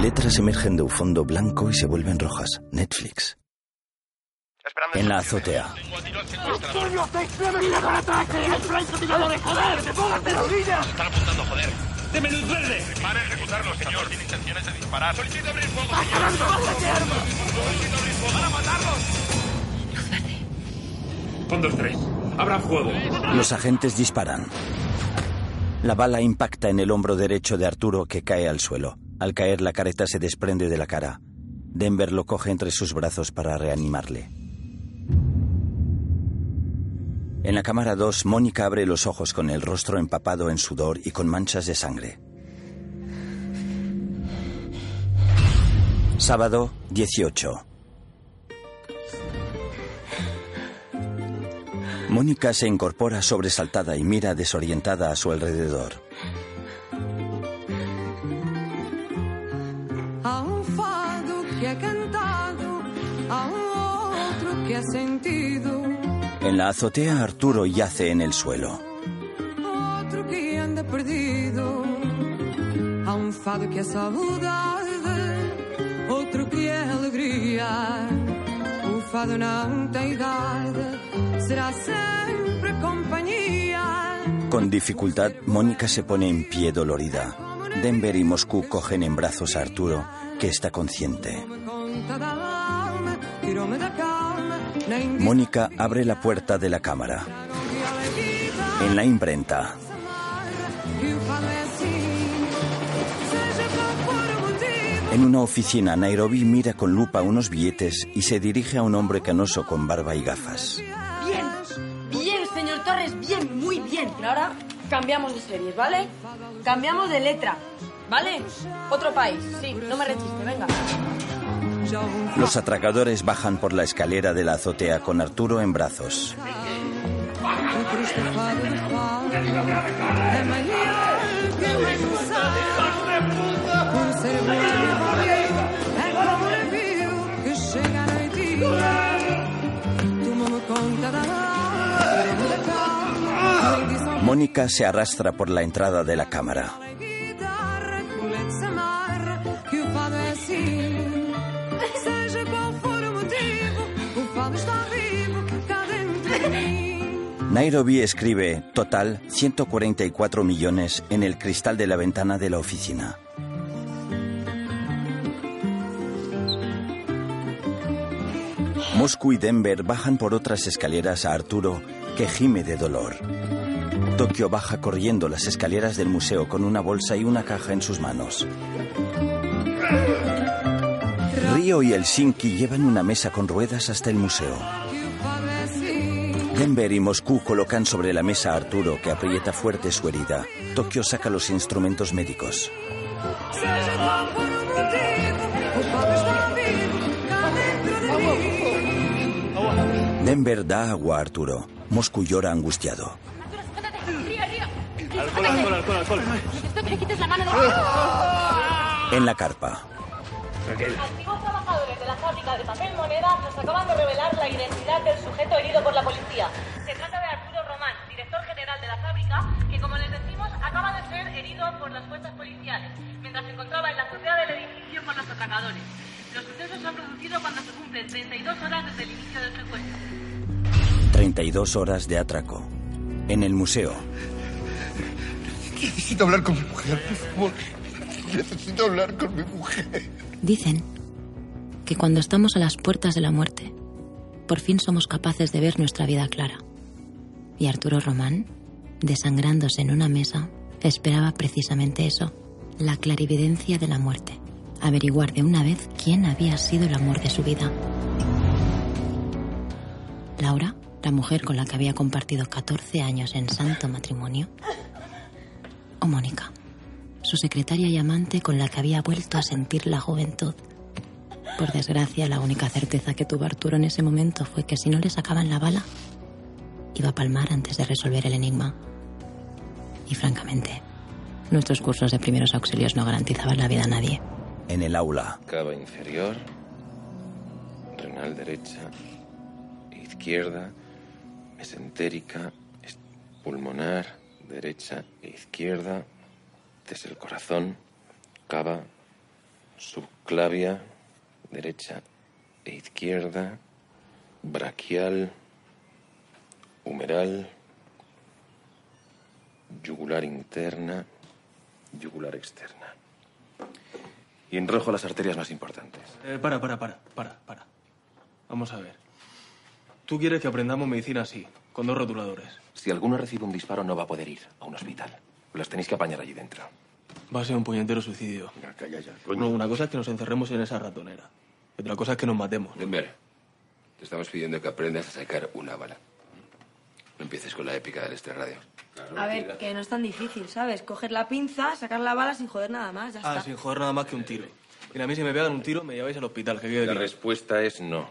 Letras emergen de un fondo blanco y se vuelven rojas. Netflix. En la azotea. Están apuntando, joder. ¡Deme luz verde! Para ejecutarlo, señor. Tiene intenciones de disparar. Solicito abrir fuego, señor. Solicito abrir fuego. ¡Van a matarlos! Con dos, tres. Abran fuego. Los agentes disparan. La bala impacta en el hombro derecho de Arturo que cae al suelo. Al caer la careta se desprende de la cara. Denver lo coge entre sus brazos para reanimarle. En la cámara 2, Mónica abre los ojos con el rostro empapado en sudor y con manchas de sangre. Sábado 18. Mónica se incorpora sobresaltada y mira desorientada a su alrededor. É sentido, En la azotea Arturo yace en el suelo. outro que anda perdido. Há um fado que é saudade, outro que é alegria. O fado não tem idade, será sempre companhia. Con dificultad, Mónica se pone en pie dolorida. Denver y Moscú cogen en brazos a Arturo, que está consciente. Mónica abre la puerta de la cámara. En la imprenta, en una oficina, Nairobi mira con lupa unos billetes y se dirige a un hombre canoso con barba y gafas. Bien, bien, señor Torres, bien, muy bien. Ahora cambiamos de series, ¿vale? Cambiamos de letra, ¿vale? Otro país, sí, no me rechiste, venga. Los atracadores bajan por la escalera de la azotea con Arturo en brazos. Mónica se arrastra por la entrada de la cámara. Nairobi escribe, total, 144 millones en el cristal de la ventana de la oficina. Moscú y Denver bajan por otras escaleras a Arturo, que gime de dolor. Tokio baja corriendo las escaleras del museo con una bolsa y una caja en sus manos. Río y Helsinki llevan una mesa con ruedas hasta el museo. Denver y Moscú colocan sobre la mesa a Arturo, que aprieta fuerte su herida. Tokio saca los instrumentos médicos. Denver da agua a Arturo. Moscú llora angustiado. En la carpa, trabajadores de papel moneda nos acaban de revelar la identidad del sujeto herido por la policía. Se trata de Arturo Román, director general de la fábrica, que como les decimos acaba de ser herido por las fuerzas policiales, mientras se encontraba en la azotea del edificio con los atracadores. Los sucesos se han producido cuando se cumplen 32 horas desde el inicio del secuestro. 32 horas de atraco. En el museo, Necesito hablar con mi mujer, por favor. Necesito hablar con mi mujer. Dicen que cuando estamos a las puertas de la muerte, por fin somos capaces de ver nuestra vida clara. Y Arturo Román, desangrándose en una mesa, esperaba precisamente eso, la clarividencia de la muerte, averiguar de una vez quién había sido el amor de su vida. Laura, la mujer con la que había compartido 14 años en santo matrimonio, o Mónica, su secretaria y amante con la que había vuelto a sentir la juventud. Por desgracia, la única certeza que tuvo Arturo en ese momento fue que si no le sacaban la bala, iba a palmar antes de resolver el enigma. Y francamente, nuestros cursos de primeros auxilios no garantizaban la vida a nadie. en el aula, Cava inferior, renal derecha, izquierda, mesentérica, es- pulmonar, derecha e izquierda, desde el corazón, cava, subclavia, derecha e izquierda, braquial, humeral, yugular interna, yugular externa. Y en rojo las arterias más importantes. Eh, para, para, para, para, para. Vamos a ver. Tú quieres que aprendamos medicina así, con dos rotuladores. Si alguno recibe un disparo no va a poder ir a un hospital. Los tenéis que apañar allí dentro. Va a ser un puñetero suicidio. Ya, calla ya, No, una cosa es que nos encerremos en esa ratonera. Y otra cosa es que nos matemos. Denver, te estamos pidiendo que aprendas a sacar una bala. No empieces con la épica del este radio. A ver, que no es tan difícil, ¿sabes? Coger la pinza, sacar la bala sin joder nada más, ya Ah, está. sin joder nada más que un tiro. Mira, a mí si me pegan un tiro me lleváis al hospital, que La respuesta es no.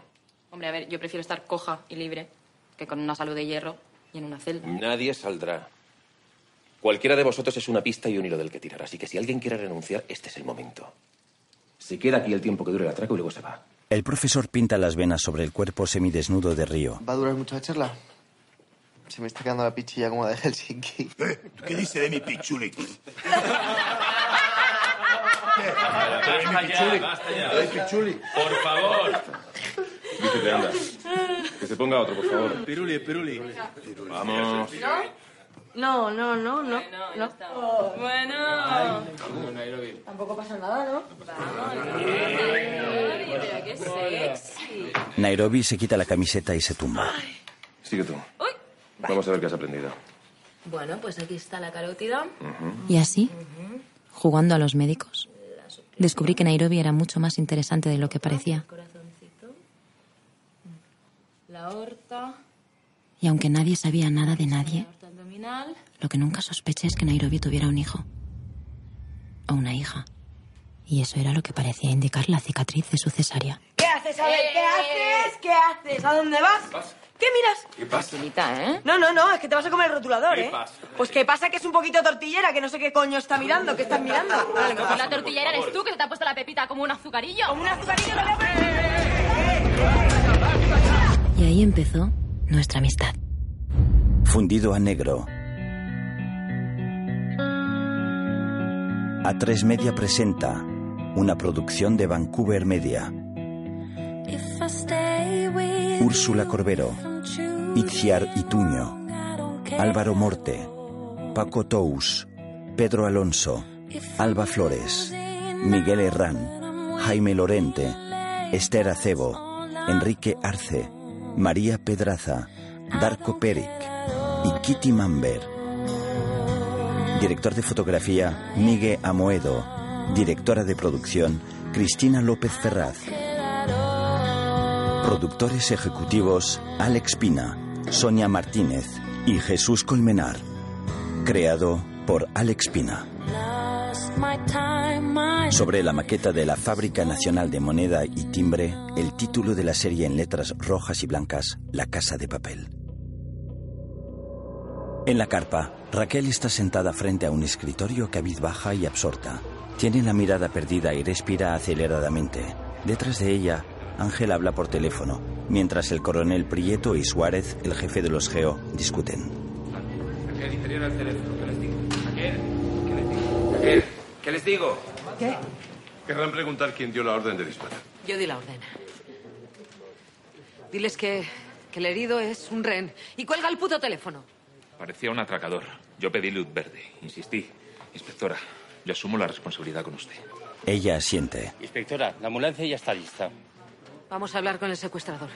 Hombre, a ver, yo prefiero estar coja y libre que con una salud de hierro y en una celda. Nadie saldrá. Cualquiera de vosotros es una pista y un hilo del que tirar. Así que si alguien quiere renunciar, este es el momento. Se queda aquí el tiempo que dure el atraco y luego se va. El profesor pinta las venas sobre el cuerpo semidesnudo de Río. ¿Va a durar mucho la charla? Se me está quedando la pichilla como la de Helsinki. ¿Qué dice de mi pichuli? Ya. Por favor. Vístete, anda. Que se ponga otro, por favor. Piruli, piruli. Vamos. No, no, no, no. no. Bueno. Tampoco pasa nada, ¿no? Qué sexy. Nairobi se quita la camiseta y se tumba. Sigue tú. Vamos a ver qué has aprendido. Bueno, pues aquí está la carótida. Y así, jugando a los médicos, descubrí que Nairobi era mucho más interesante de lo que parecía. Corazoncito. La aorta. Y aunque nadie sabía nada de nadie. Lo que nunca sospeché es que Nairobi tuviera un hijo. O una hija. Y eso era lo que parecía indicar la cicatriz de su cesárea. ¿Qué haces? A ver, ¿qué haces? ¿Qué haces? ¿A dónde vas? ¿Qué miras? ¿Qué pasa? Facilita, ¿eh? No, no, no, es que te vas a comer el rotulador, ¿Qué ¿eh? pasa? Pues que pasa que es un poquito tortillera, que no sé qué coño está mirando, ¿qué estás mirando? Vale, Pues la tortillera eres tú que se te ha puesto la pepita como un azucarillo. Como un azucarillo lo veo. Y ahí empezó nuestra amistad. Fundido a negro. A3 Media presenta una producción de Vancouver Media. Úrsula Corbero, Itziar Ituño, Álvaro Morte, Paco Tous, Pedro Alonso, Alba Flores, Miguel Herrán, Jaime Lorente, Esther Acebo, Enrique Arce, María Pedraza, Darko Peric y Kitty Mamber. Director de fotografía, Miguel Amoedo. Directora de producción, Cristina López Ferraz. Productores ejecutivos, Alex Pina, Sonia Martínez y Jesús Colmenar. Creado por Alex Pina. Sobre la maqueta de la Fábrica Nacional de Moneda y Timbre, el título de la serie en letras rojas y blancas, La Casa de Papel. En la carpa, Raquel está sentada frente a un escritorio cabizbaja y absorta. Tiene la mirada perdida y respira aceleradamente. Detrás de ella, Ángel habla por teléfono, mientras el coronel Prieto y Suárez, el jefe de los GEO, discuten. Raquel, inferior al teléfono. ¿Qué les digo? Raquel, ¿qué les digo? Raquel, ¿qué les digo? ¿Qué? Querrán preguntar quién dio la orden de disparar. Yo di la orden. Diles que, que el herido es un rehén. Y cuelga el puto teléfono. Parecía un atracador. Yo pedí luz verde. Insistí. Inspectora, yo asumo la responsabilidad con usted. Ella asiente. Inspectora, la ambulancia ya está lista. Vamos a hablar con el secuestrador.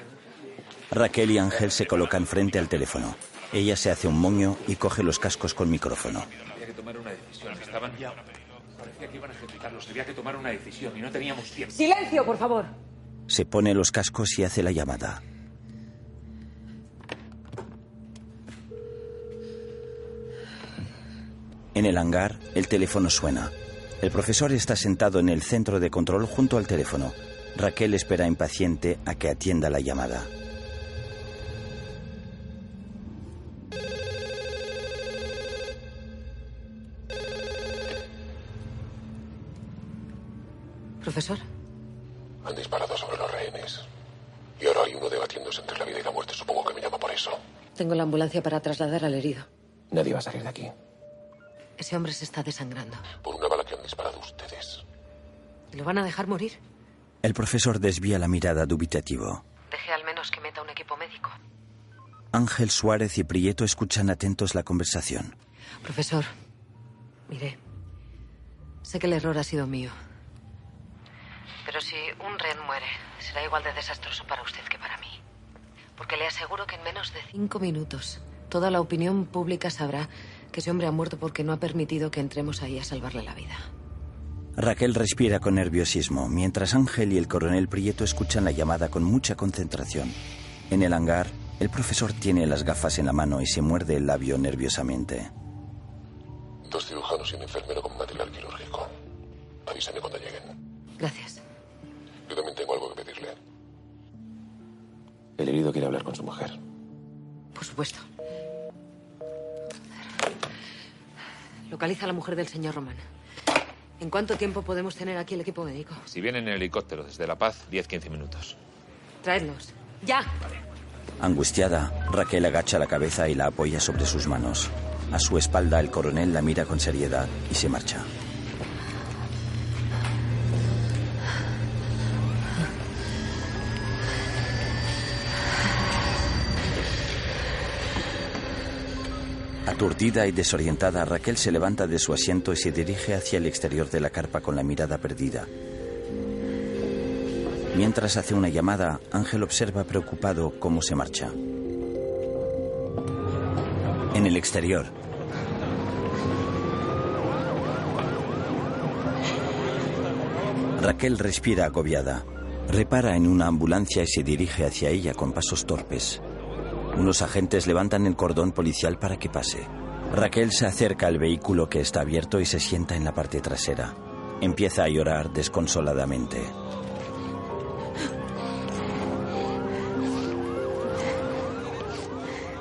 Raquel y Ángel se colocan frente al teléfono. Ella se hace un moño y coge los cascos con micrófono. Había que tomar una decisión. Estaban ya. Parecía que iban a ejecutarlos. Había que tomar una decisión y no teníamos tiempo. Silencio, por favor. Se pone los cascos y hace la llamada. En el hangar, el teléfono suena. El profesor está sentado en el centro de control junto al teléfono. Raquel espera impaciente a que atienda la llamada. Profesor. Han disparado sobre los rehenes. Y ahora hay uno debatiéndose entre la vida y la muerte. Supongo que me llama por eso. Tengo la ambulancia para trasladar al herido. Nadie va a salir de aquí. Ese hombre se está desangrando. Por una bala que han disparado ustedes. ¿Lo van a dejar morir? El profesor desvía la mirada dubitativo. Deje al menos que meta un equipo médico. Ángel Suárez y Prieto escuchan atentos la conversación. Profesor, mire, sé que el error ha sido mío. Pero si un ren muere, será igual de desastroso para usted que para mí. Porque le aseguro que en menos de cinco minutos toda la opinión pública sabrá que ese hombre ha muerto porque no ha permitido que entremos ahí a salvarle la vida. Raquel respira con nerviosismo, mientras Ángel y el coronel Prieto escuchan la llamada con mucha concentración. En el hangar, el profesor tiene las gafas en la mano y se muerde el labio nerviosamente. Dos cirujanos y un enfermero con material quirúrgico. Avísame cuando lleguen. Gracias. Yo también tengo algo que pedirle. El herido quiere hablar con su mujer. Por supuesto. Localiza a la mujer del señor Román. ¿En cuánto tiempo podemos tener aquí el equipo médico? Si vienen en helicóptero desde La Paz, 10-15 minutos. Traedlos. ¡Ya! Angustiada, Raquel agacha la cabeza y la apoya sobre sus manos. A su espalda, el coronel la mira con seriedad y se marcha. Aturdida y desorientada, Raquel se levanta de su asiento y se dirige hacia el exterior de la carpa con la mirada perdida. Mientras hace una llamada, Ángel observa preocupado cómo se marcha. En el exterior, Raquel respira agobiada. Repara en una ambulancia y se dirige hacia ella con pasos torpes. Unos agentes levantan el cordón policial para que pase. Raquel se acerca al vehículo que está abierto y se sienta en la parte trasera. Empieza a llorar desconsoladamente.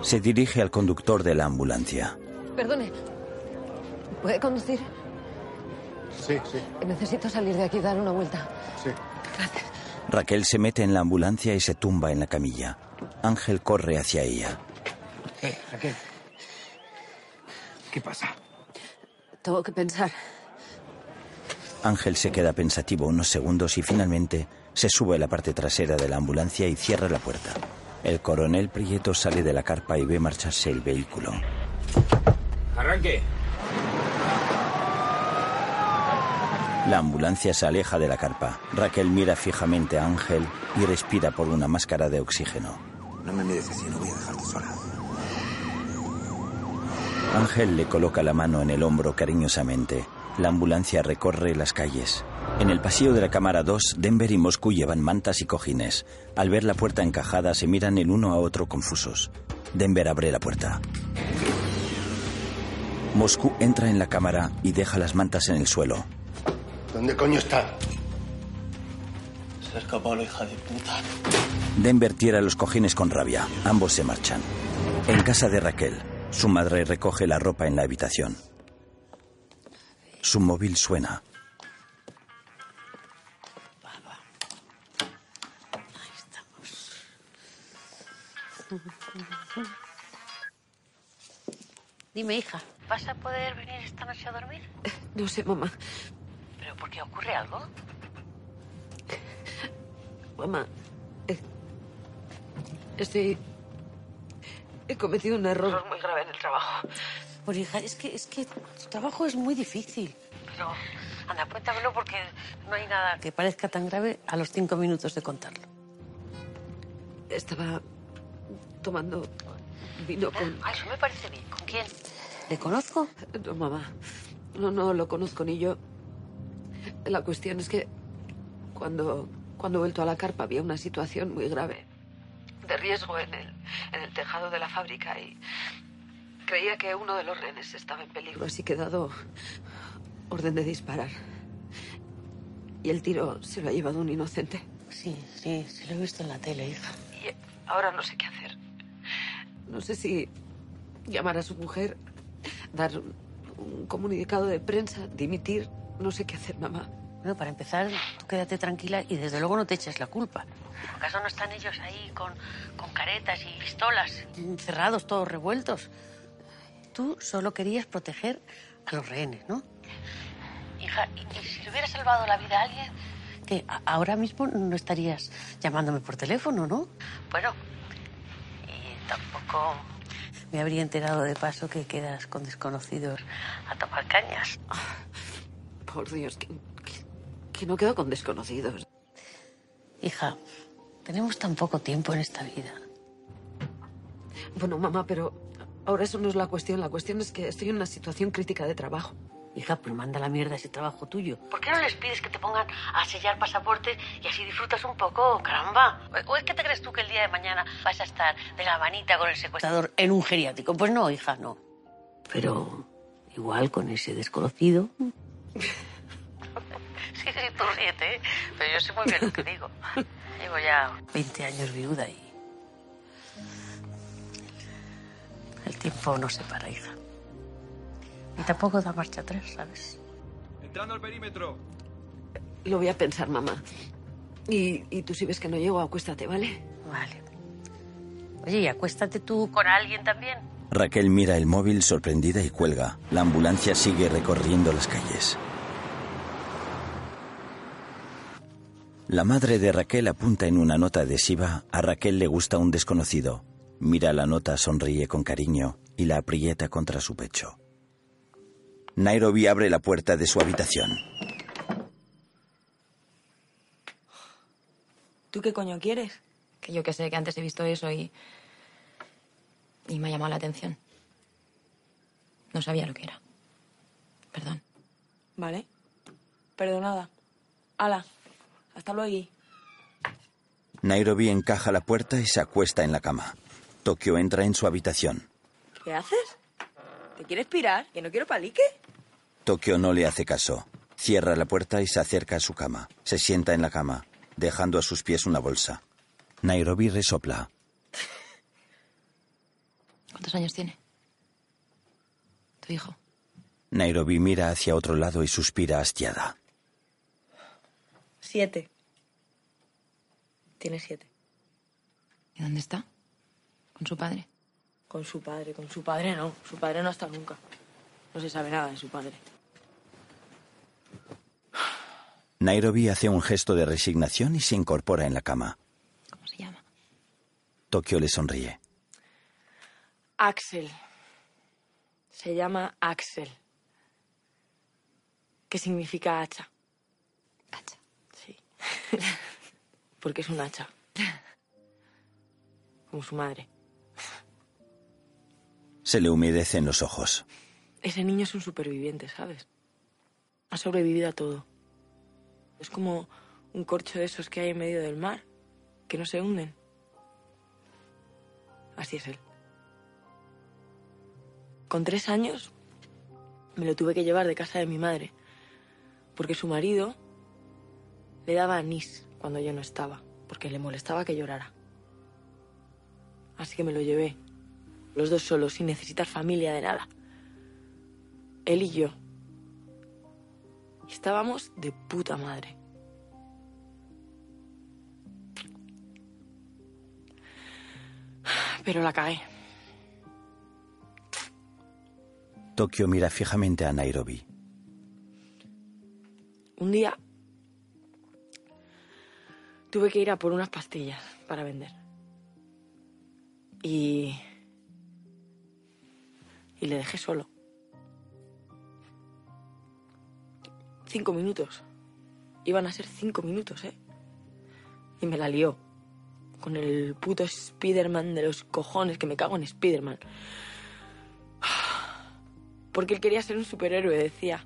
Se dirige al conductor de la ambulancia. Perdone. ¿Puede conducir? Sí, sí, Necesito salir de aquí y dar una vuelta. sí. Raquel se mete en la ambulancia y se tumba en la camilla. Ángel corre hacia ella. Eh, Raquel. ¿Qué pasa? Tengo que pensar. Ángel se queda pensativo unos segundos y finalmente se sube a la parte trasera de la ambulancia y cierra la puerta. El coronel Prieto sale de la carpa y ve marcharse el vehículo. Arranque. La ambulancia se aleja de la carpa. Raquel mira fijamente a Ángel y respira por una máscara de oxígeno. No me mires así, no voy a dejarte sola. Ángel le coloca la mano en el hombro cariñosamente. La ambulancia recorre las calles. En el pasillo de la cámara 2, Denver y Moscú llevan mantas y cojines. Al ver la puerta encajada, se miran el uno a otro confusos. Denver abre la puerta. Moscú entra en la cámara y deja las mantas en el suelo. ¿Dónde coño está? Se ha escapado la hija de puta. Denver tira los cojines con rabia. Ambos se marchan. En casa de Raquel, su madre recoge la ropa en la habitación. Su móvil suena. Dime, hija, ¿vas a poder venir esta noche a dormir? No sé, mamá. ¿Pero por qué ocurre algo? Mamá. eh, estoy. He cometido un error muy grave en el trabajo. Pues hija, es que, es que tu trabajo es muy difícil. Pero, anda, cuéntamelo porque no hay nada que parezca tan grave a los cinco minutos de contarlo. Estaba tomando vino con. Ah, eso me parece bien. ¿Con quién? ¿Le conozco? No, mamá. No, no lo conozco ni yo. La cuestión es que cuando, cuando he vuelto a la carpa había una situación muy grave de riesgo en el, en el tejado de la fábrica y creía que uno de los rehenes estaba en peligro, así que he dado orden de disparar. Y el tiro se lo ha llevado un inocente. Sí, sí, sí lo he visto en la tele, hija. Y ahora no sé qué hacer. No sé si llamar a su mujer, dar un comunicado de prensa, dimitir. No sé qué hacer, mamá. Bueno, para empezar, tú quédate tranquila y desde luego no te eches la culpa. ¿Acaso no están ellos ahí con, con caretas y pistolas, encerrados, todos revueltos? Tú solo querías proteger a los rehenes, ¿no? Hija, y, si le hubiera salvado la vida a alguien, que ahora mismo no estarías llamándome por teléfono, ¿no? Bueno, y tampoco me habría enterado de paso que quedas con desconocidos a tomar cañas. Por Dios, que, que- no quedo con desconocidos. Hija, tenemos tan poco tiempo en esta vida. Bueno, mamá, pero ahora eso no es la cuestión. La cuestión es que estoy en una situación crítica de trabajo. Hija, pero manda la mierda ese trabajo tuyo. ¿Por qué no les pides que te pongan a sellar pasaportes y así disfrutas un poco, caramba? ¿O es que te crees tú que el día de mañana vas a estar de la manita con el secuestrador en un geriátrico? Pues no, hija, no. Pero igual con ese desconocido. Sí, sí, tú ríete, ¿eh? pero yo sé muy bien lo que digo. Llevo ya 20 años viuda y... El tiempo no se para, hija. Y tampoco da marcha atrás, ¿sabes? Entrando al perímetro. Lo voy a pensar, mamá. Y, y tú si ves que no llego, acuéstate, ¿vale? Vale. Oye, y acuéstate tú con alguien también. Raquel mira el móvil sorprendida y cuelga. La ambulancia sigue recorriendo las calles. La madre de Raquel apunta en una nota adhesiva. A Raquel le gusta un desconocido. Mira la nota, sonríe con cariño y la aprieta contra su pecho. Nairobi abre la puerta de su habitación. ¿Tú qué coño quieres? Que yo que sé, que antes he visto eso y. y me ha llamado la atención. No sabía lo que era. Perdón. Vale. Perdonada. Ala. Hasta luego. Nairobi encaja la puerta y se acuesta en la cama. Tokio entra en su habitación. ¿Qué haces? ¿Te quieres pirar? ¿Que no quiero palique? Tokio no le hace caso. Cierra la puerta y se acerca a su cama. Se sienta en la cama, dejando a sus pies una bolsa. Nairobi resopla. ¿Cuántos años tiene? Tu hijo. Nairobi mira hacia otro lado y suspira hastiada. Siete. Tiene siete. ¿Y dónde está? ¿Con su padre? Con su padre, con su padre no. Su padre no ha estado nunca. No se sabe nada de su padre. Nairobi hace un gesto de resignación y se incorpora en la cama. ¿Cómo se llama? Tokio le sonríe. Axel. Se llama Axel. ¿Qué significa hacha? Hacha. Porque es un hacha. Como su madre. Se le humedecen los ojos. Ese niño es un superviviente, ¿sabes? Ha sobrevivido a todo. Es como un corcho de esos que hay en medio del mar, que no se hunden. Así es él. Con tres años me lo tuve que llevar de casa de mi madre, porque su marido le daba anís cuando yo no estaba, porque le molestaba que llorara. Así que me lo llevé, los dos solos, sin necesitar familia de nada. Él y yo. Y estábamos de puta madre. Pero la cagué. Tokio mira fijamente a Nairobi. Un día tuve que ir a por unas pastillas para vender. Y... Y le dejé solo. Cinco minutos. Iban a ser cinco minutos, ¿eh? Y me la lió. Con el puto Spiderman de los cojones, que me cago en Spiderman. Porque él quería ser un superhéroe, decía.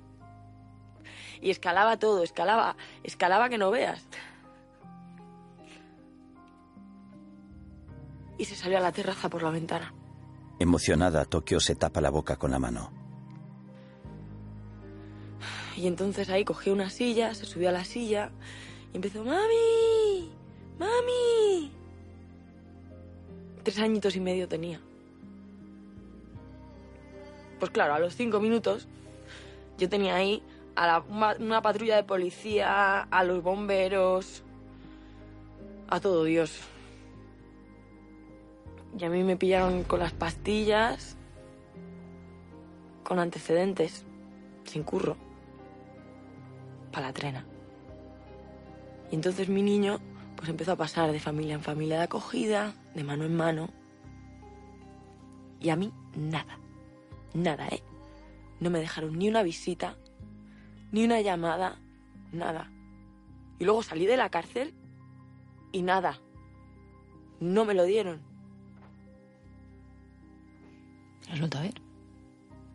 Y escalaba todo, escalaba, escalaba que no veas. Y se salió a la terraza por la ventana. Emocionada, Tokio se tapa la boca con la mano. Y entonces ahí cogió una silla, se subió a la silla y empezó, ¡Mami! ¡Mami! Tres añitos y medio tenía. Pues claro, a los cinco minutos yo tenía ahí a la- una, una patrulla de policía, a los bomberos, a todo Dios. Y a mí me pillaron con las pastillas, con antecedentes, sin curro, para la trena. Y entonces mi niño pues empezó a pasar de familia en familia de acogida, de mano en mano. Y a mí nada. Nada, ¿eh? No me dejaron ni una visita, ni una llamada, nada. Y luego salí de la cárcel y nada. No me lo dieron. Has vuelto a ver?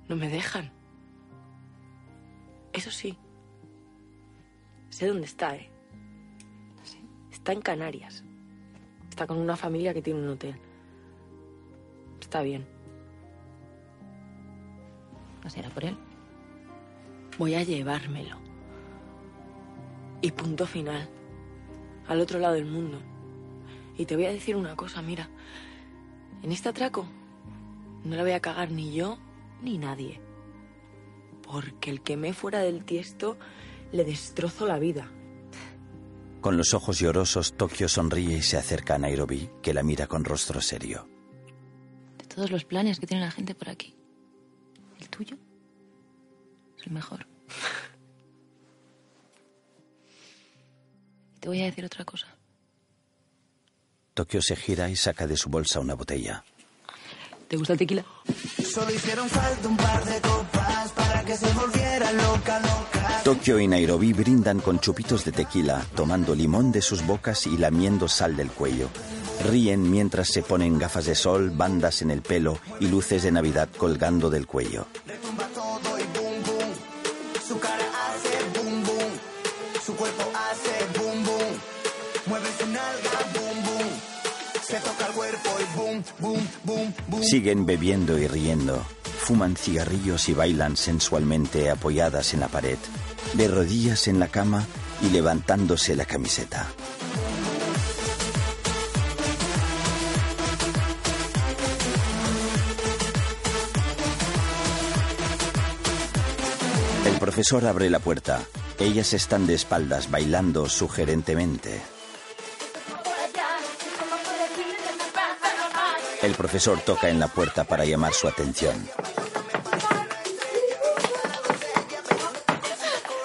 No me dejan. Eso sí. Sé dónde está, ¿eh? Está en Canarias. Está con una familia que tiene un hotel. Está bien. ¿No será por él? Voy a llevármelo. Y punto final. Al otro lado del mundo. Y te voy a decir una cosa, mira. En este atraco no la voy a cagar ni yo ni nadie. Porque el que me fuera del tiesto le destrozo la vida. Con los ojos llorosos, Tokio sonríe y se acerca a Nairobi, que la mira con rostro serio. De todos los planes que tiene la gente por aquí, el tuyo es el mejor. Y te voy a decir otra cosa. Tokio se gira y saca de su bolsa una botella. ¿Te gusta el tequila? Solo hicieron falta un par de copas para que se volviera loca, loca. Tokio y Nairobi brindan con chupitos de tequila, tomando limón de sus bocas y lamiendo sal del cuello. Ríen mientras se ponen gafas de sol, bandas en el pelo y luces de Navidad colgando del cuello. Su cuerpo hace boom, boom. Mueve su nalga, Siguen bebiendo y riendo. Fuman cigarrillos y bailan sensualmente apoyadas en la pared, de rodillas en la cama y levantándose la camiseta. El profesor abre la puerta. Ellas están de espaldas bailando sugerentemente. El profesor toca en la puerta para llamar su atención.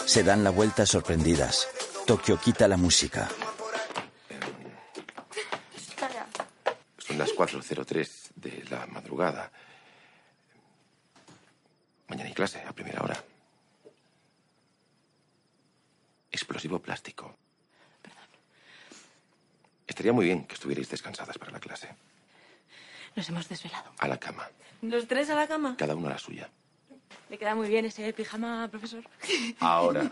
Se dan la vuelta sorprendidas. Tokio quita la música. Son las 4.03 de la madrugada. Mañana hay clase, a primera hora. Explosivo plástico. Estaría muy bien que estuvierais descansadas para la clase. Nos hemos desvelado. A la cama. ¿Los tres a la cama? Cada uno a la suya. Le queda muy bien ese pijama, profesor. Ahora.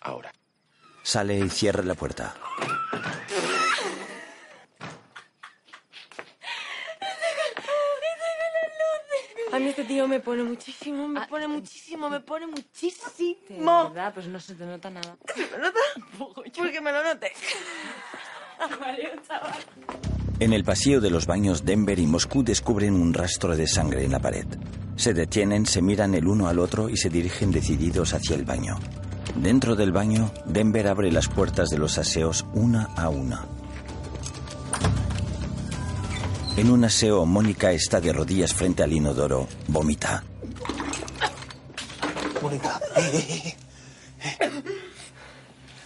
Ahora. Sale y cierra la puerta. A mí este tío me pone muchísimo, me pone muchísimo, me pone muchísimo. De verdad, pues no se te nota nada. ¿Se me nota? Porque me lo note. Vale, chaval. En el pasillo de los baños, Denver y Moscú descubren un rastro de sangre en la pared. Se detienen, se miran el uno al otro y se dirigen decididos hacia el baño. Dentro del baño, Denver abre las puertas de los aseos una a una. En un aseo, Mónica está de rodillas frente al inodoro. Vomita. Mónica, eh, eh, eh.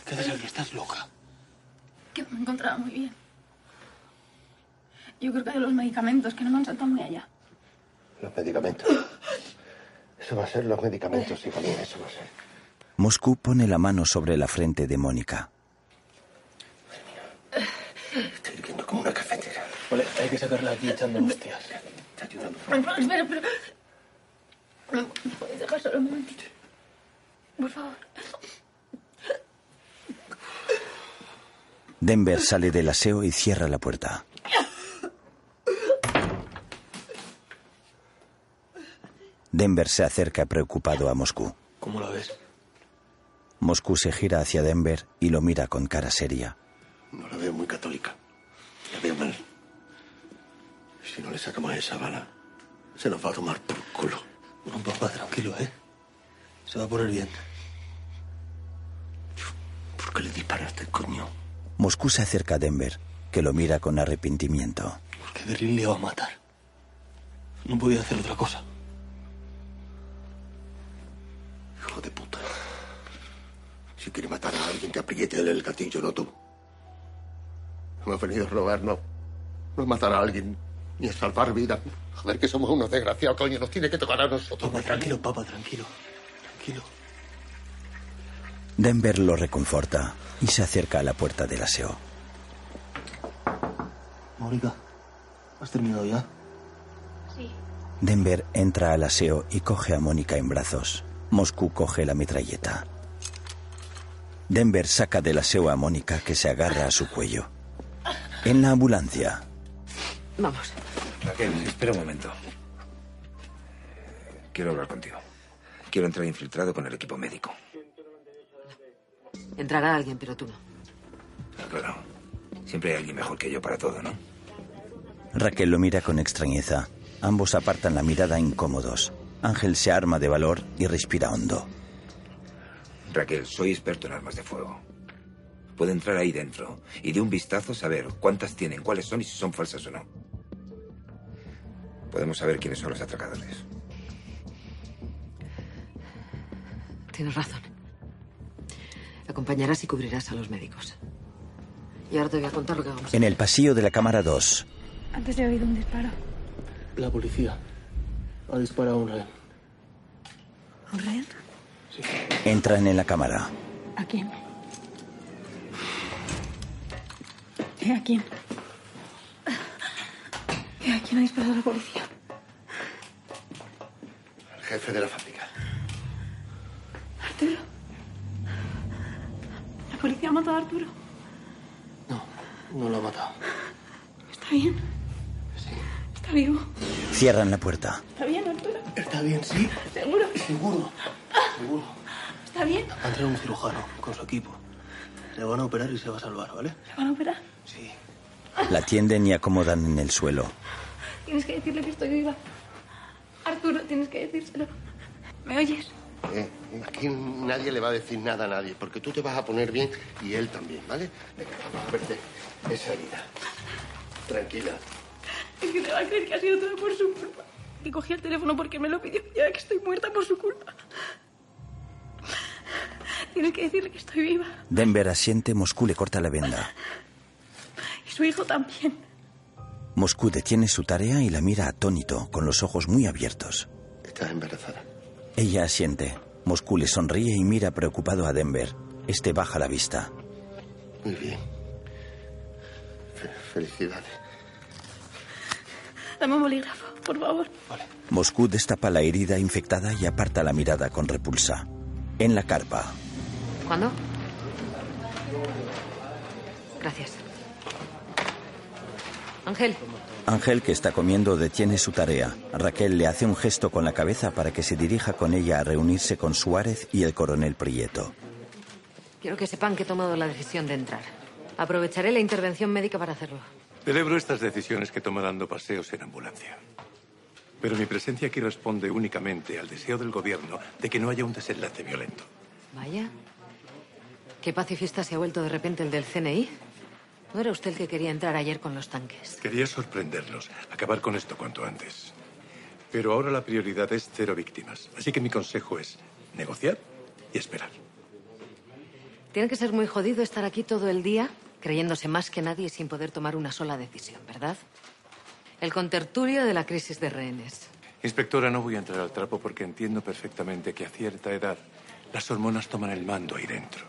¿Qué haces aquí? ¿Estás loca? Que me encontraba muy bien. Yo creo que de los medicamentos que no me han saltado muy allá. Los medicamentos. Eso va a ser los medicamentos, hija mía, eso va a ser. Moscú pone la mano sobre la frente de Mónica. Estoy hirviendo como una cafetera. Vale, hay que sacarla aquí echando hostias. Está ayudando. Espera, espera. ¿Me me puedes dejar solo un momentito? Por favor. Denver sale del aseo y cierra la puerta. Denver se acerca preocupado a Moscú. ¿Cómo la ves? Moscú se gira hacia Denver y lo mira con cara seria. No la veo muy católica. La veo mal. Si no le sacamos esa bala, se nos va a tomar por culo. No, papá, tranquilo, ¿eh? Se va a poner bien. ¿Por qué le disparaste, coño? Moscú se acerca a Denver, que lo mira con arrepentimiento. Porque Berlín le iba a matar. No podía hacer otra cosa. Hijo de puta. Si quiere matar a alguien que apriete el gatillo, no tú. Hemos venido a robar, no. No es matar a alguien, ni a salvar vidas. Joder, que somos unos desgraciados, coño. Nos tiene que tocar a nosotros. Papá, tranquilo, papá, tranquilo. Tranquilo. Denver lo reconforta y se acerca a la puerta del aseo. Mónica, ¿has terminado ya? Sí. Denver entra al aseo y coge a Mónica en brazos. Moscú coge la metralleta. Denver saca del aseo a Mónica que se agarra a su cuello. En la ambulancia, Vamos. Raquel, espera un momento. Quiero hablar contigo. Quiero entrar infiltrado con el equipo médico. Entrará alguien, pero tú no. Ah, Claro. Siempre hay alguien mejor que yo para todo, ¿no? Raquel lo mira con extrañeza. Ambos apartan la mirada incómodos. Ángel se arma de valor y respira hondo. Raquel, soy experto en armas de fuego. Puedo entrar ahí dentro y de un vistazo saber cuántas tienen, cuáles son y si son falsas o no. Podemos saber quiénes son los atracadores. Tienes razón. Acompañarás y cubrirás a los médicos. Y ahora te voy a contar lo que vamos a En el pasillo de la cámara 2, Antes he oído un disparo. La policía ha disparado a un rehén. ¿Un rehén? entran en la cámara. ¿A quién? ¿Eh, ¿A quién? ¿Eh, ¿A quién ha disparado la policía? El jefe de la fábrica. Arturo. ¿La policía ha matado a Arturo? No lo ha matado. ¿Está bien? Sí. ¿Está vivo? Cierran la puerta. ¿Está bien, Arturo? Está bien, sí. ¿Seguro? Seguro. Seguro. ¿Está bien? Va a entrar un cirujano con su equipo. Le van a operar y se va a salvar, ¿vale? ¿Le van a operar? Sí. La tienden y acomodan en el suelo. Tienes que decirle que estoy viva. Arturo, tienes que decírselo. ¿Me oyes? Eh, aquí nadie le va a decir nada a nadie, porque tú te vas a poner bien y él también, ¿vale? Venga, vamos a verte esa herida. Tranquila. Es que te va a creer que ha sido todo por su culpa. Que cogí el teléfono porque me lo pidió y ahora que estoy muerta por su culpa. Tienes que decirle que estoy viva. Denver asiente, Moscú le corta la venda. Y su hijo también. Moscú detiene su tarea y la mira atónito, con los ojos muy abiertos. Estás embarazada. Ella asiente. Moscú le sonríe y mira preocupado a Denver. Este baja la vista. Muy bien. Fe- felicidades. Dame un bolígrafo, por favor. Moscú destapa la herida infectada y aparta la mirada con repulsa. En la carpa, ¿Cuándo? Gracias. Ángel, Ángel, que está comiendo, detiene su tarea. Raquel le hace un gesto con la cabeza para que se dirija con ella a reunirse con Suárez y el coronel Prieto. quiero que sepan que he tomado la decisión de entrar. Aprovecharé la intervención médica para hacerlo. Celebro estas decisiones que toma dando paseos en ambulancia. Pero mi presencia aquí responde únicamente al deseo del gobierno de que no haya un desenlace violento. Vaya. ¿Qué pacifista se ha vuelto de repente el del CNI? ¿No era usted el que quería entrar ayer con los tanques? Quería sorprenderlos, acabar con esto cuanto antes. Pero ahora la prioridad es cero víctimas. Así que mi consejo es negociar y esperar. Tiene que ser muy jodido estar aquí todo el día creyéndose más que nadie y sin poder tomar una sola decisión, ¿verdad? El contertulio de la crisis de rehenes. Inspectora, no voy a entrar al trapo porque entiendo perfectamente que a cierta edad las hormonas toman el mando ahí dentro.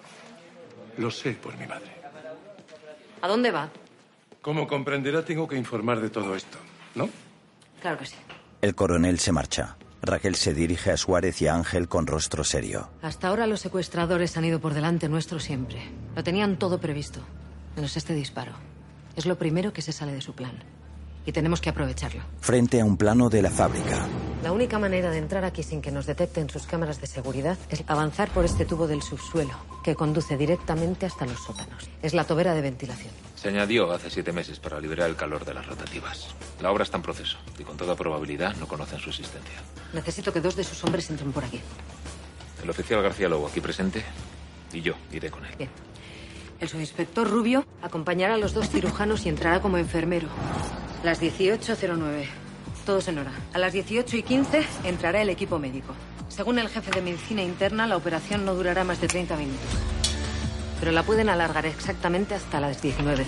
Lo sé por mi madre. ¿A dónde va? Como comprenderá, tengo que informar de todo esto, ¿no? Claro que sí. El coronel se marcha. Raquel se dirige a Suárez y a Ángel con rostro serio. Hasta ahora los secuestradores han ido por delante nuestro siempre. Lo tenían todo previsto, menos este disparo. Es lo primero que se sale de su plan. Y tenemos que aprovecharlo. Frente a un plano de la fábrica, La única manera de entrar aquí sin que nos detecten sus cámaras de seguridad es avanzar por este tubo del subsuelo, que conduce directamente hasta los sótanos. Es la tobera de ventilación. Se añadió hace siete meses para liberar el calor de las rotativas. La obra está en proceso y con toda probabilidad no conocen su existencia. Necesito que dos de sus hombres entren por aquí. El oficial García Lobo aquí presente y yo iré con él. Bien. El subinspector Rubio acompañará a los dos cirujanos y entrará como enfermero. Las 18.09. Todos en hora. A las 18 y 15 entrará el equipo médico. Según el jefe de medicina interna, la operación no durará más de 30 minutos. pero la pueden alargar exactamente hasta las 19.00.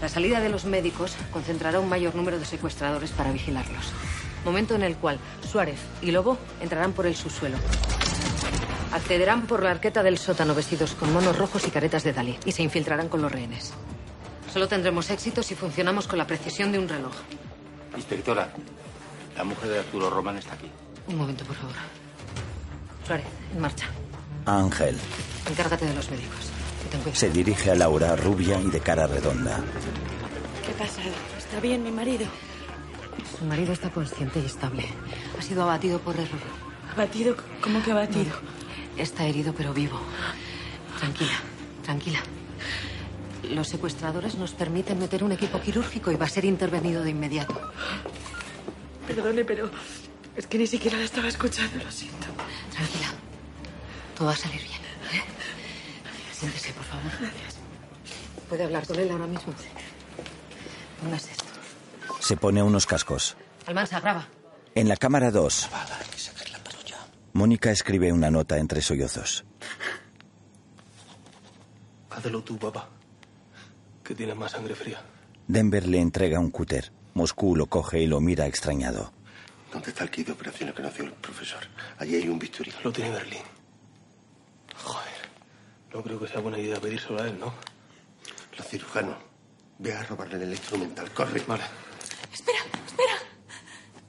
La salida de los médicos concentrará un mayor número de secuestradores para vigilarlos. Momento en el cual Suárez y Lobo entrarán por el subsuelo. Accederán por la arqueta del sótano vestidos con monos rojos y caretas de Dalí y se infiltrarán con los rehenes. Solo tendremos éxito si funcionamos con la precisión de un reloj. Inspectora, la mujer de Arturo Román está aquí. Un momento, por favor. Suárez, en marcha. Ángel Encárgate de los médicos. Se dirige a Laura, rubia y de cara redonda. ¿Qué pasa? ¿Está bien mi marido? Su marido está consciente y estable. Ha sido abatido por error. ¿Abatido? ¿Cómo que abatido? Está herido pero vivo. Tranquila, tranquila. Los secuestradores nos permiten meter un equipo quirúrgico y va a ser intervenido de inmediato. Perdone, pero es que ni siquiera la estaba escuchando, lo siento. Tranquila. Todo va a salir bien. ¿eh? Siéntese, por favor. Gracias. ¿Puede hablar con él ahora mismo? Póngase esto. Se pone unos cascos. Almanza, graba. En la cámara 2, Mónica escribe una nota entre sollozos. Hazlo tú, papá. Que tienes más sangre fría. Denver le entrega un cúter. Moscú lo coge y lo mira extrañado. ¿Dónde está el kit de operaciones que nació el profesor? Allí hay un bisturí. Lo tiene Berlín. Joder. No creo que sea buena idea pedírselo a él, ¿no? Los cirujanos. Ve a robarle el instrumental. Corre. Vale. Espera, espera.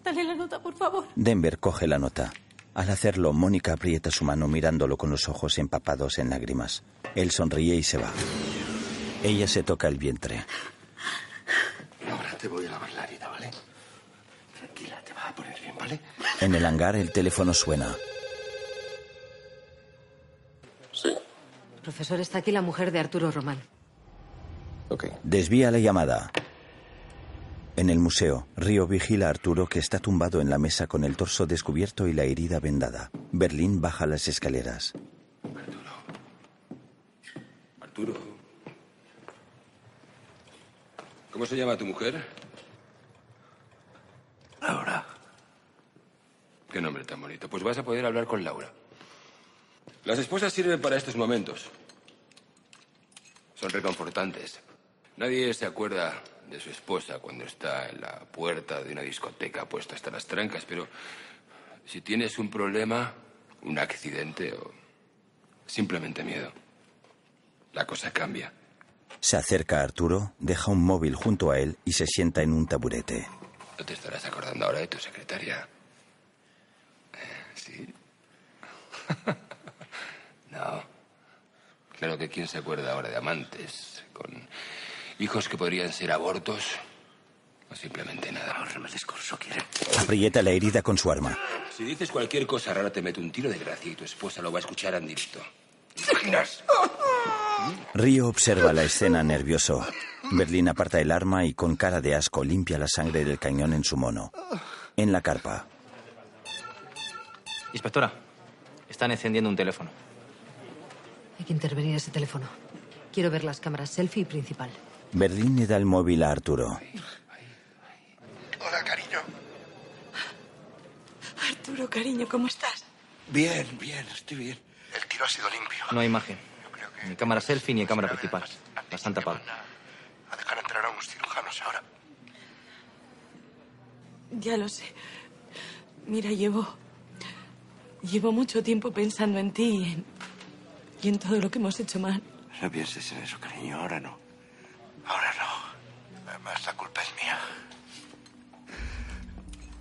Dale la nota, por favor. Denver coge la nota. Al hacerlo, Mónica aprieta su mano mirándolo con los ojos empapados en lágrimas. Él sonríe y se va. Ella se toca el vientre. Ahora te voy a lavar la herida, ¿vale? Tranquila, te vas a poner bien, ¿vale? En el hangar el teléfono suena. Profesor, está aquí la mujer de Arturo Román. Desvía la llamada. En el museo, Río vigila a Arturo que está tumbado en la mesa con el torso descubierto y la herida vendada. Berlín baja las escaleras. Arturo. ¿Cómo se llama tu mujer? Laura. Qué nombre tan bonito. Pues vas a poder hablar con Laura. Las esposas sirven para estos momentos. Son reconfortantes. Nadie se acuerda de su esposa cuando está en la puerta de una discoteca puesta hasta las trancas, pero si tienes un problema, un accidente o simplemente miedo, la cosa cambia. Se acerca a Arturo, deja un móvil junto a él y se sienta en un taburete. ¿No te estarás acordando ahora de tu secretaria? ¿Sí? no. Claro que quién se acuerda ahora de amantes, con hijos que podrían ser abortos o simplemente nada. Ahorrame el discurso, quiere. Aprieta la herida con su arma. Si dices cualquier cosa rara te meto un tiro de gracia y tu esposa lo va a escuchar en directo. ¿Te imaginas? Río observa la escena nervioso. Berlín aparta el arma y con cara de asco limpia la sangre del cañón en su mono. En la carpa, Inspectora, están encendiendo un teléfono. Hay que intervenir ese teléfono. Quiero ver las cámaras selfie y principal. Berlín le da el móvil a Arturo. Hola, cariño. Arturo, cariño, ¿cómo estás? Bien, bien, estoy bien. El tiro ha sido limpio. No hay imagen. Ni cámara selfie ni cámara principal. Las han tapado. A dejar entrar a unos cirujanos ahora. Ya lo sé. Mira, llevo. Llevo mucho tiempo pensando en ti y en, y en todo lo que hemos hecho mal. No pienses en eso, cariño. Ahora no. Ahora no. Además, la culpa es mía.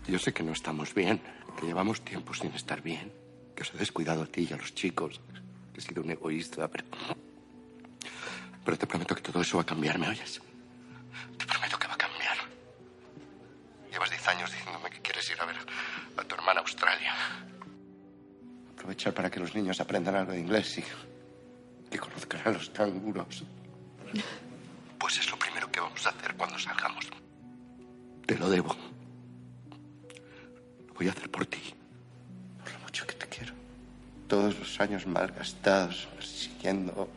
Yo sé que no estamos bien, que llevamos tiempo sin estar bien, que os he descuidado a ti y a los chicos, que he sido un egoísta, pero... Pero te prometo que todo eso va a cambiar, ¿me oyes? Te prometo que va a cambiar. Llevas diez años diciéndome que quieres ir a ver a tu hermana a Australia. Aprovechar para que los niños aprendan algo de inglés y que conozcan a los canguros. Pues es lo primero que vamos a hacer cuando salgamos. Te lo debo. Lo voy a hacer por ti. Por lo mucho que te quiero. Todos los años mal gastados, persiguiendo.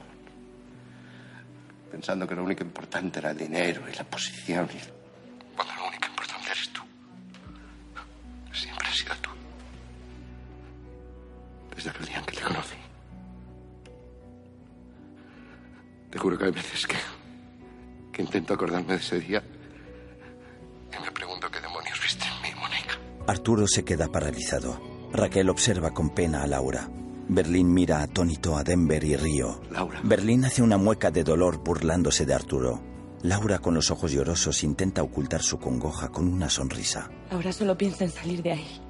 Pensando que lo único importante era el dinero y la posición. Y... Cuando lo único importante eres tú. Siempre has sido tú. Desde aquel día en que te conocí. Te juro que hay veces acordarme de ese día y me pregunto qué demonios viste en mí, Mónica. Arturo se queda paralizado. Raquel observa con pena a Laura. Berlín mira atónito a Denver y Río. Laura. Berlín hace una mueca de dolor burlándose de Arturo. Laura, con los ojos llorosos, intenta ocultar su congoja con una sonrisa. Ahora solo piensa en salir de ahí.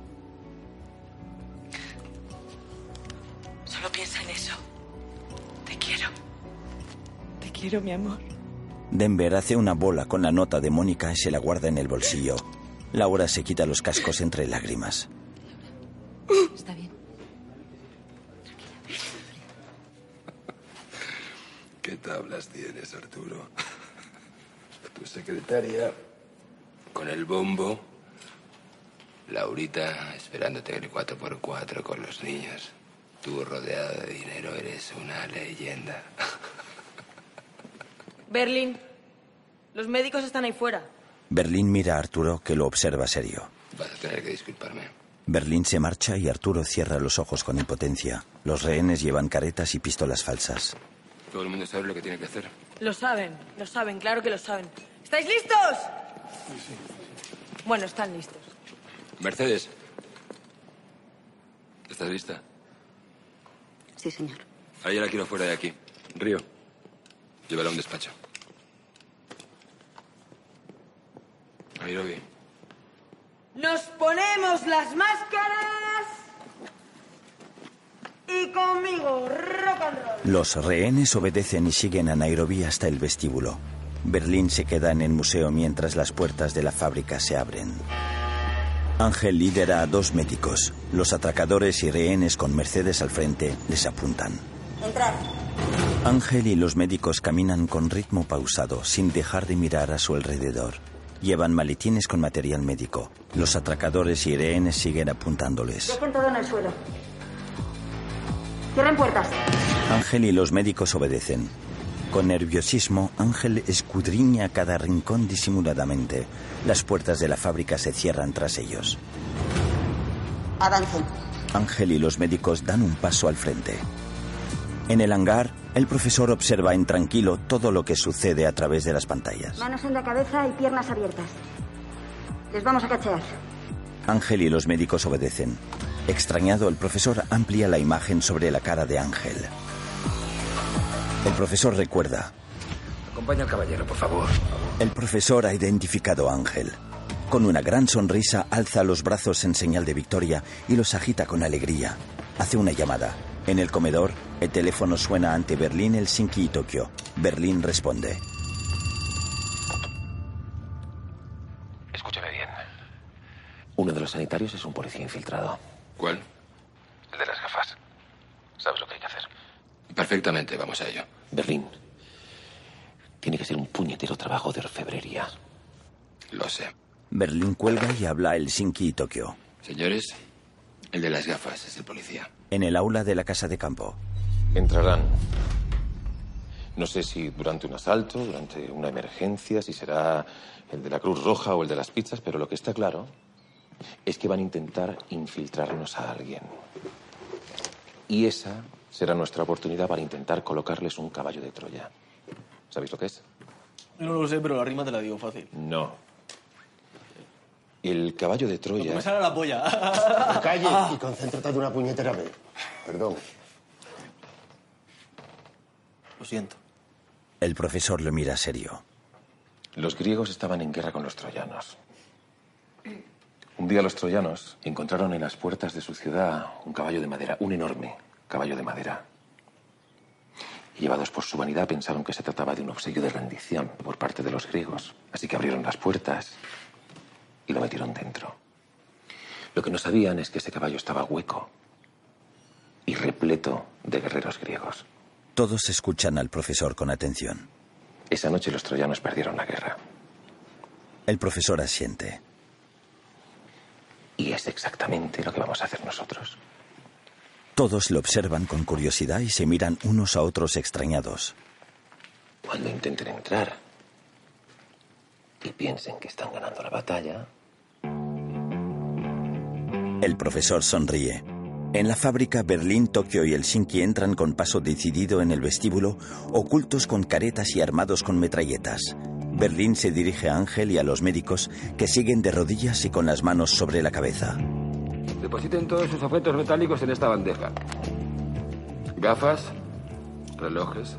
Solo piensa en eso. Te quiero. Te quiero, mi amor. Denver hace una bola con la nota de Mónica y se la guarda en el bolsillo. Laura se quita los cascos entre lágrimas. Está bien. ¿Qué tablas tienes, Arturo? Tu secretaria con el bombo. Laurita esperándote en el 4x4 con los niños. Tú rodeado de dinero eres una leyenda. Berlín. Los médicos están ahí fuera. Berlín mira a Arturo, que lo observa serio. Vas a tener que disculparme. Berlín se marcha y Arturo cierra los ojos con impotencia. Los rehenes llevan caretas y pistolas falsas. Todo el mundo sabe lo que tiene que hacer. Lo saben, lo saben, claro que lo saben. ¿Estáis listos? Bueno, están listos. Mercedes. ¿Estás lista? Sí, señor. A ella la quiero fuera de aquí. Río. Llévala a un despacho. Nairobi. Nos ponemos las máscaras. Y conmigo, rock and roll. Los rehenes obedecen y siguen a Nairobi hasta el vestíbulo. Berlín se queda en el museo mientras las puertas de la fábrica se abren. Ángel lidera a dos médicos. Los atracadores y rehenes con Mercedes al frente les apuntan. Entrad. Ángel y los médicos caminan con ritmo pausado, sin dejar de mirar a su alrededor. Llevan maletines con material médico. Los atracadores y rehenes siguen apuntándoles. Dejen todo en el suelo. Cierren puertas. Ángel y los médicos obedecen. Con nerviosismo, Ángel escudriña cada rincón disimuladamente. Las puertas de la fábrica se cierran tras ellos. Avancen. Ángel y los médicos dan un paso al frente. En el hangar, el profesor observa intranquilo todo lo que sucede a través de las pantallas. Manos en la cabeza y piernas abiertas. Les vamos a cachear. Ángel y los médicos obedecen. Extrañado, el profesor amplía la imagen sobre la cara de Ángel. El profesor recuerda. Acompaña al caballero, por favor. El profesor ha identificado a Ángel. Con una gran sonrisa, alza los brazos en señal de victoria y los agita con alegría. Hace una llamada. En el comedor, el teléfono suena ante Berlín, Helsinki y Tokio. Berlín responde. Escúchame bien. Uno de los sanitarios es un policía infiltrado. ¿Cuál? El de las gafas. ¿Sabes lo que hay que hacer? Perfectamente, vamos a ello. Berlín. Tiene que ser un puñetero trabajo de orfebrería. Lo sé. Berlín cuelga y habla a Helsinki y Tokio. Señores, el de las gafas es el policía. En el aula de la casa de campo. Entrarán. No sé si durante un asalto, durante una emergencia, si será el de la Cruz Roja o el de las pizzas, pero lo que está claro es que van a intentar infiltrarnos a alguien. Y esa será nuestra oportunidad para intentar colocarles un caballo de Troya. ¿Sabéis lo que es? Yo no lo sé, pero la rima te la digo fácil. No. El caballo de Troya. Me sale la polla. Calle y concéntrate de una puñetera vez. Perdón. Lo siento. El profesor lo mira serio. Los griegos estaban en guerra con los troyanos. Un día los troyanos encontraron en las puertas de su ciudad un caballo de madera, un enorme caballo de madera. Y llevados por su vanidad pensaron que se trataba de un obsequio de rendición por parte de los griegos. Así que abrieron las puertas y lo metieron dentro. Lo que no sabían es que ese caballo estaba hueco y repleto de guerreros griegos. Todos escuchan al profesor con atención. Esa noche los troyanos perdieron la guerra. El profesor asiente. Y es exactamente lo que vamos a hacer nosotros. Todos lo observan con curiosidad y se miran unos a otros extrañados. Cuando intenten entrar y piensen que están ganando la batalla, El profesor sonríe. En la fábrica, Berlín, Tokio y Helsinki entran con paso decidido en el vestíbulo, ocultos con caretas y armados con metralletas. Berlín se dirige a Ángel y a los médicos, que siguen de rodillas y con las manos sobre la cabeza. Depositen todos sus objetos metálicos en esta bandeja. Gafas, relojes.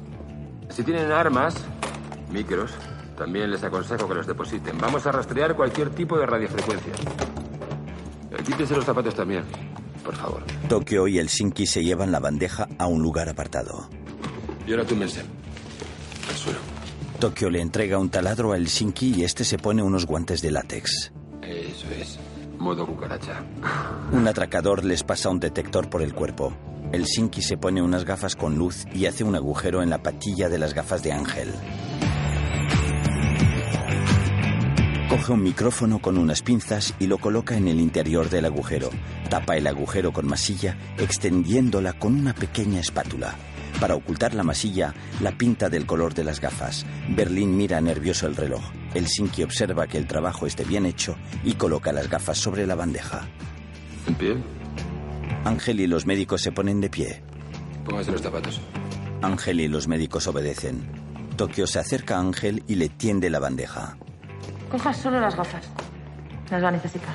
Si tienen armas, micros, también les aconsejo que los depositen. Vamos a rastrear cualquier tipo de radiofrecuencia. Quítense los zapatos también, por favor. Tokio y Helsinki se llevan la bandeja a un lugar apartado. Y ahora túmense. Al suelo. Tokio le entrega un taladro a Helsinki y este se pone unos guantes de látex. Eso es. Modo cucaracha. Un atracador les pasa un detector por el cuerpo. Helsinki se pone unas gafas con luz y hace un agujero en la patilla de las gafas de Ángel. Coge un micrófono con unas pinzas y lo coloca en el interior del agujero. Tapa el agujero con masilla, extendiéndola con una pequeña espátula. Para ocultar la masilla, la pinta del color de las gafas. Berlín mira nervioso el reloj. Helsinki observa que el trabajo esté bien hecho y coloca las gafas sobre la bandeja. ¿En pie? Ángel y los médicos se ponen de pie. Pónganse los zapatos. Ángel y los médicos obedecen. Tokio se acerca a Ángel y le tiende la bandeja. Coja solo las gafas. Las va a necesitar.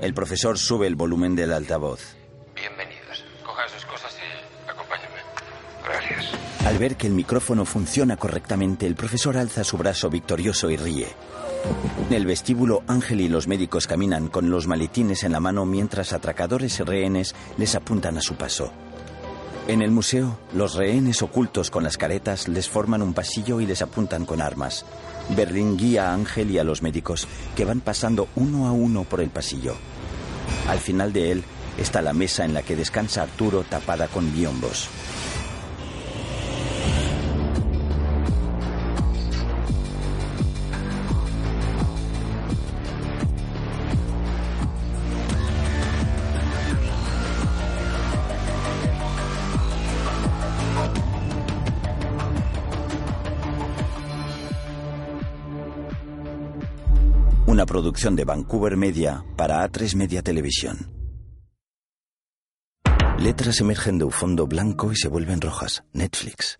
El profesor sube el volumen del altavoz. Bienvenidos. Cojan sus cosas y acompáñenme. Gracias. Al ver que el micrófono funciona correctamente, el profesor alza su brazo victorioso y ríe. En el vestíbulo, Ángel y los médicos caminan con los maletines en la mano mientras atracadores y rehenes les apuntan a su paso. En el museo, los rehenes ocultos con las caretas les forman un pasillo y les apuntan con armas. Berlín guía a Ángel y a los médicos, que van pasando uno a uno por el pasillo. Al final de él está la mesa en la que descansa Arturo tapada con biombos. Producción de Vancouver Media para A3 Media Televisión. Letras emergen de un fondo blanco y se vuelven rojas. Netflix.